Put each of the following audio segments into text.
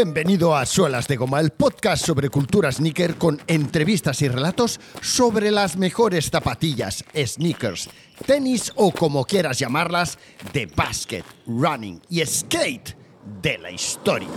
Bienvenido a Suelas de Goma, el podcast sobre cultura sneaker con entrevistas y relatos sobre las mejores zapatillas, sneakers, tenis o como quieras llamarlas, de basket, running y skate de la historia.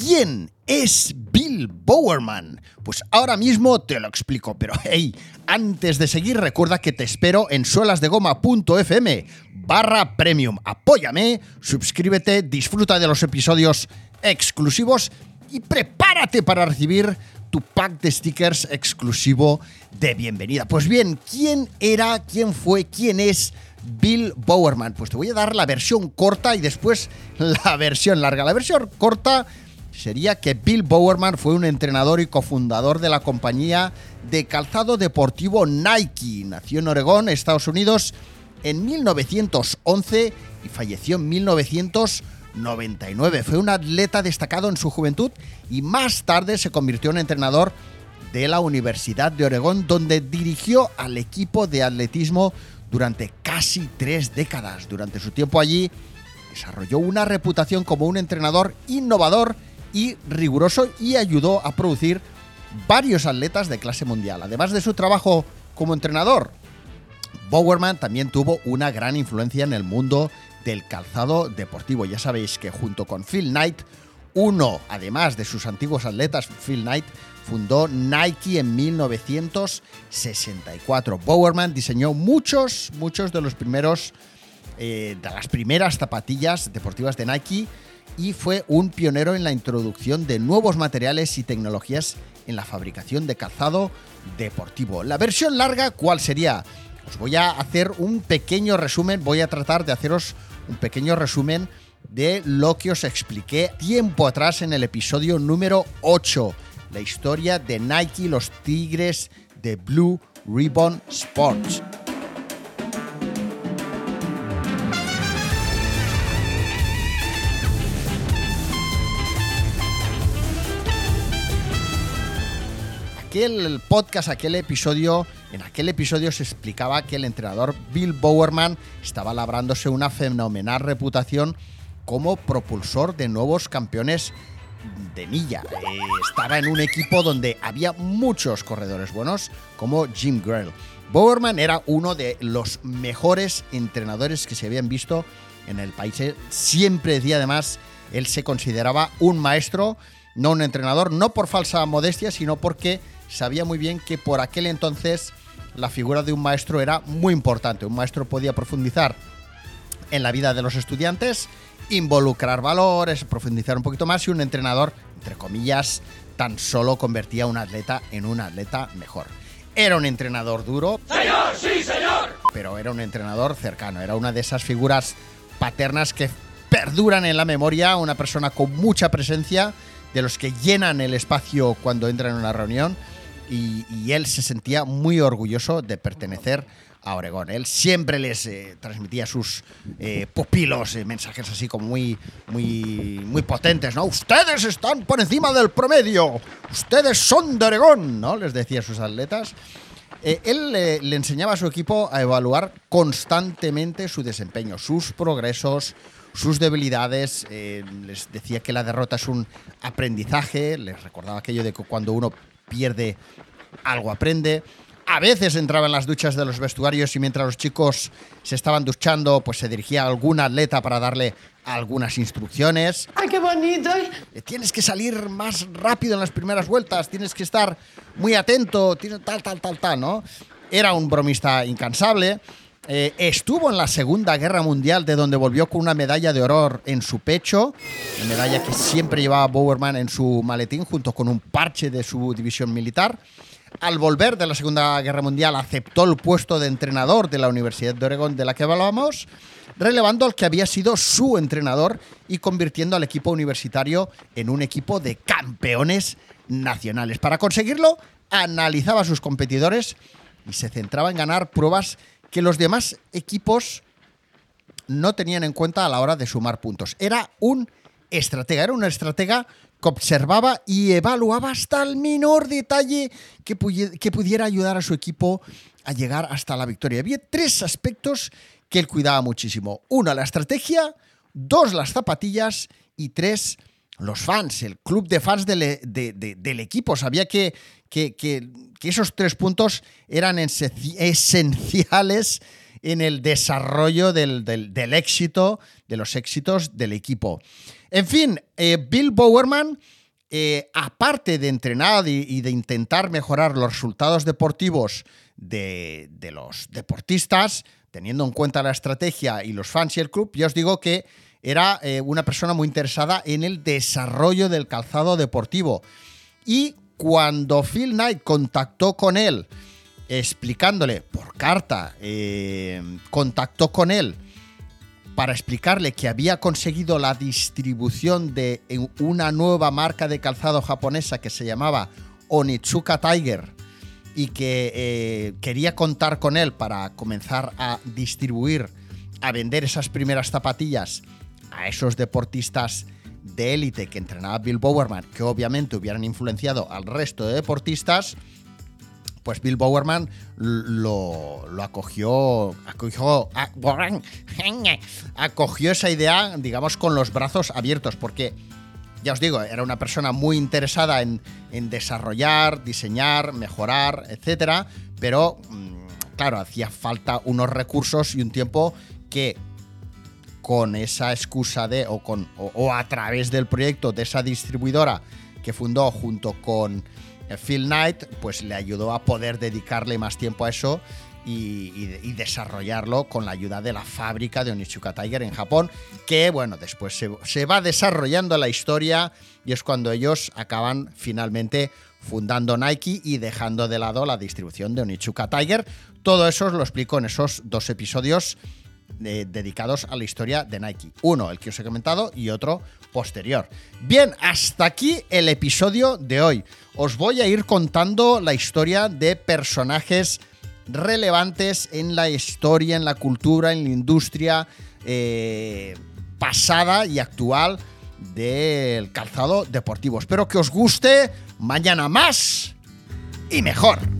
¿Quién es Bill Bowerman? Pues ahora mismo te lo explico, pero hey, antes de seguir recuerda que te espero en suelasdegoma.fm barra premium. Apóyame, suscríbete, disfruta de los episodios exclusivos y prepárate para recibir tu pack de stickers exclusivo de bienvenida. Pues bien, ¿quién era, quién fue, quién es Bill Bowerman? Pues te voy a dar la versión corta y después la versión larga. La versión corta sería que Bill Bowerman fue un entrenador y cofundador de la compañía de calzado deportivo Nike. Nació en Oregón, Estados Unidos, en 1911 y falleció en 1999. Fue un atleta destacado en su juventud y más tarde se convirtió en entrenador de la Universidad de Oregón, donde dirigió al equipo de atletismo durante casi tres décadas. Durante su tiempo allí, desarrolló una reputación como un entrenador innovador y riguroso y ayudó a producir varios atletas de clase mundial. Además de su trabajo como entrenador, Bowerman también tuvo una gran influencia en el mundo del calzado deportivo. Ya sabéis que junto con Phil Knight, uno, además de sus antiguos atletas, Phil Knight, fundó Nike en 1964. Bowerman diseñó muchos, muchos de los primeros, eh, de las primeras zapatillas deportivas de Nike y fue un pionero en la introducción de nuevos materiales y tecnologías en la fabricación de calzado deportivo. La versión larga, ¿cuál sería? Os voy a hacer un pequeño resumen, voy a tratar de haceros un pequeño resumen de lo que os expliqué tiempo atrás en el episodio número 8, la historia de Nike, los Tigres de Blue Ribbon Sports. Aquel podcast, aquel episodio, en aquel episodio se explicaba que el entrenador Bill Bowerman estaba labrándose una fenomenal reputación como propulsor de nuevos campeones de milla. Eh, estaba en un equipo donde había muchos corredores buenos, como Jim Grell. Bowerman era uno de los mejores entrenadores que se habían visto en el país. Siempre decía además, él se consideraba un maestro, no un entrenador, no por falsa modestia, sino porque sabía muy bien que por aquel entonces la figura de un maestro era muy importante. Un maestro podía profundizar en la vida de los estudiantes, involucrar valores, profundizar un poquito más y un entrenador, entre comillas, tan solo convertía a un atleta en un atleta mejor. Era un entrenador duro. ¡Señor, sí, señor! Pero era un entrenador cercano, era una de esas figuras paternas que perduran en la memoria, una persona con mucha presencia, de los que llenan el espacio cuando entran en una reunión y, él se sentía muy orgulloso de pertenecer a Oregón. Él siempre les eh, transmitía sus eh, pupilos eh, mensajes así como muy, muy, muy potentes, ¿no? Ustedes están por encima del promedio, ustedes son de Oregón, ¿no? Les decía a sus atletas. él le enseñaba a su equipo a evaluar constantemente su desempeño, sus progresos, sus debilidades. les decía que la derrota es un aprendizaje. Les recordaba aquello de que cuando uno pierde, algo aprende. A veces entraba en las duchas de los vestuarios y mientras los chicos se estaban duchando, pues se dirigía a algún atleta para darle algunas instrucciones. ¡Ay, qué bonito! Eh, tienes que salir más rápido en las primeras vueltas, tienes que estar muy atento, tal, tal, tal, tal, ¿no? Era un bromista incansable. Eh, estuvo en la Segunda Guerra Mundial, de donde volvió con una medalla de oro en su pecho, la medalla que siempre llevaba Bowerman en su maletín, junto con un parche de su división militar. Al volver de la Segunda Guerra Mundial, aceptó el puesto de entrenador de la Universidad de Oregón, de la que hablábamos, relevando al que había sido su entrenador y convirtiendo al equipo universitario en un equipo de campeones nacionales. Para conseguirlo, analizaba a sus competidores y se centraba en ganar pruebas que los demás equipos no tenían en cuenta a la hora de sumar puntos. Era un estratega, era una estratega que observaba y evaluaba hasta el menor detalle que, que pudiera ayudar a su equipo a llegar hasta la victoria. Había tres aspectos que él cuidaba muchísimo. Uno, la estrategia, dos, las zapatillas Y tres, los fans, el club de fans del, e, equipo. Sabía que, que, esos tres puntos eran esenciales en el desarrollo del, del, del, éxito, de los éxitos del equipo. En fin, eh, Bill Bowerman, eh, aparte de entrenar y, y, de intentar mejorar los resultados deportivos de, de los deportistas, teniendo en cuenta la estrategia y los fans y el club, yo os digo que era eh, una persona muy interesada en el desarrollo del calzado deportivo. Y cuando Phil Knight contactó con él, explicándole por carta, eh, contactó con él para explicarle que había conseguido la distribución de una nueva marca de calzado japonesa que se llamaba Onitsuka Tiger y que eh, quería contar con él para comenzar a distribuir, a vender esas primeras zapatillas a esos deportistas de élite que entrenaba Bill Bowerman, que obviamente hubieran influenciado al resto de deportistas, pues Bill Bowerman lo, lo acogió, acogió, acogió esa idea, digamos, con los brazos abiertos, porque, ya os digo, era una persona muy interesada en, en desarrollar, diseñar, mejorar, etcétera, pero, mm, claro, hacía falta unos recursos y un tiempo que con esa excusa de, o, con, o, a través del proyecto de esa distribuidora que fundó junto con Phil Knight, pues le ayudó a poder dedicarle más tiempo a eso y, desarrollarlo con la ayuda de la fábrica de Onitsuka Tiger en Japón, que bueno, después se, se va desarrollando la historia y es cuando ellos acaban finalmente fundando Nike y dejando de lado la distribución de Onitsuka Tiger. Todo eso os lo explico en esos dos episodios dedicados a la historia de Nike. Uno, el que os he comentado, y otro posterior. Bien, hasta aquí el episodio de hoy. Os voy a ir contando la historia de personajes relevantes en la historia, en la cultura, en la industria eh, pasada y actual del calzado deportivo. Espero que os guste. Mañana más y mejor.